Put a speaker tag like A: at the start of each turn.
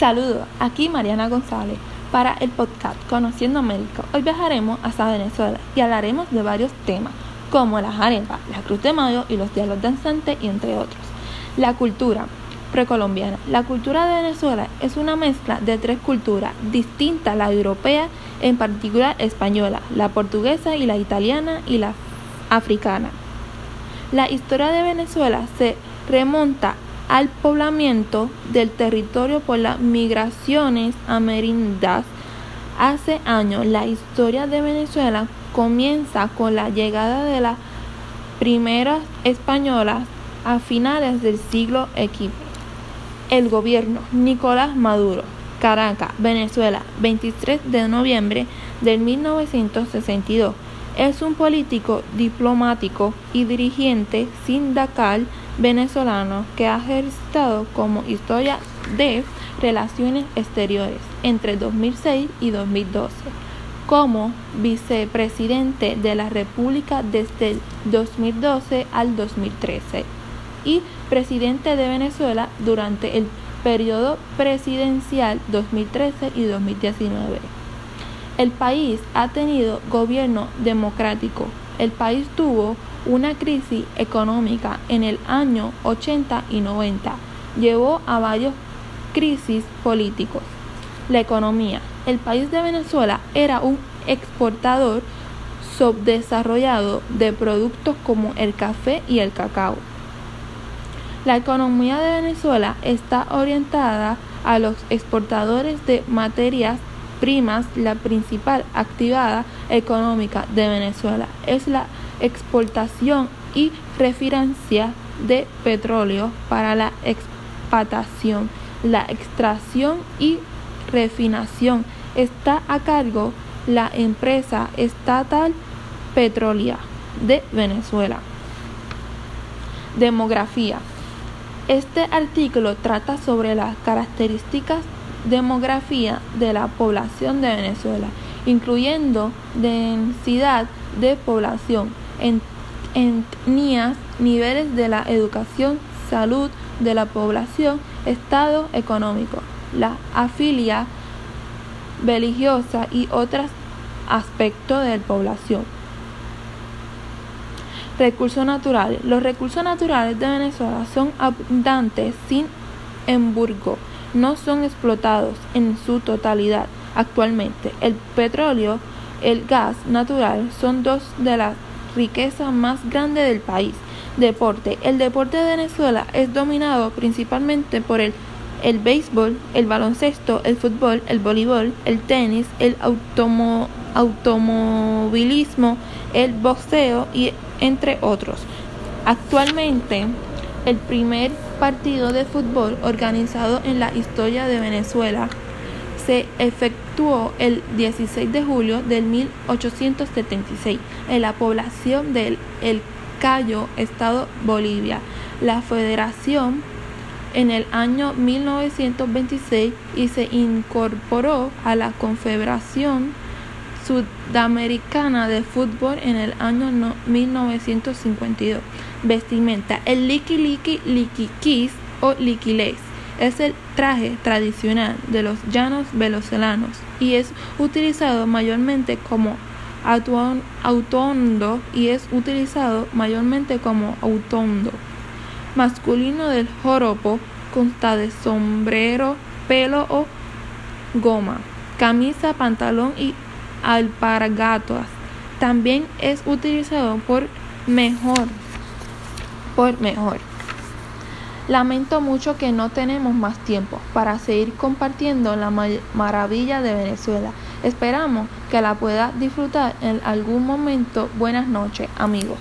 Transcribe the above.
A: Saludos, aquí Mariana González para el podcast Conociendo México. Hoy viajaremos hasta Venezuela y hablaremos de varios temas como las arepas, la cruz de mayo y los diálogos danzantes y entre otros. La cultura precolombiana. La cultura de Venezuela es una mezcla de tres culturas distintas, la europea, en particular española, la portuguesa y la italiana y la africana. La historia de Venezuela se remonta al poblamiento del territorio por las migraciones amerindas. Hace años la historia de Venezuela comienza con la llegada de las primeras españolas a finales del siglo XX. El gobierno Nicolás Maduro, Caracas, Venezuela, 23 de noviembre de 1962 es un político diplomático y dirigente sindical venezolano que ha ejercido como historia de relaciones exteriores entre 2006 y 2012 como vicepresidente de la República desde el 2012 al 2013 y presidente de Venezuela durante el periodo presidencial 2013 y 2019. El país ha tenido gobierno democrático. El país tuvo una crisis económica en el año 80 y 90. Llevó a varios crisis políticos. La economía. El país de Venezuela era un exportador subdesarrollado de productos como el café y el cacao. La economía de Venezuela está orientada a los exportadores de materias primas, la principal actividad económica de Venezuela es la exportación y refinancia de petróleo para la exportación. La extracción y refinación está a cargo la empresa estatal Petrólea de Venezuela. Demografía. Este artículo trata sobre las características demografía de la población de Venezuela, incluyendo densidad de población, etnias, niveles de la educación, salud de la población, estado económico, la afilia religiosa y otros aspectos de la población. Recursos naturales. Los recursos naturales de Venezuela son abundantes sin embargo no son explotados en su totalidad actualmente. El petróleo, el gas natural son dos de las riquezas más grandes del país. Deporte. El deporte de Venezuela es dominado principalmente por el, el béisbol, el baloncesto, el fútbol, el voleibol, el tenis, el automovilismo, el boxeo y entre otros. Actualmente, el primer partido de fútbol organizado en la historia de Venezuela se efectuó el 16 de julio de 1876 en la población del El Cayo, Estado Bolivia. La federación en el año 1926 y se incorporó a la Confederación Sudamericana de Fútbol en el año 1952. Vestimenta. El liki liki liquiquis o liquiles es el traje tradicional de los llanos venezolanos y es utilizado mayormente como autondo y es utilizado mayormente como autondo. Masculino del joropo consta de sombrero, pelo o goma, camisa, pantalón y alpargatas. También es utilizado por mejor por mejor. Lamento mucho que no tenemos más tiempo para seguir compartiendo la maravilla de Venezuela. Esperamos que la pueda disfrutar en algún momento. Buenas noches, amigos.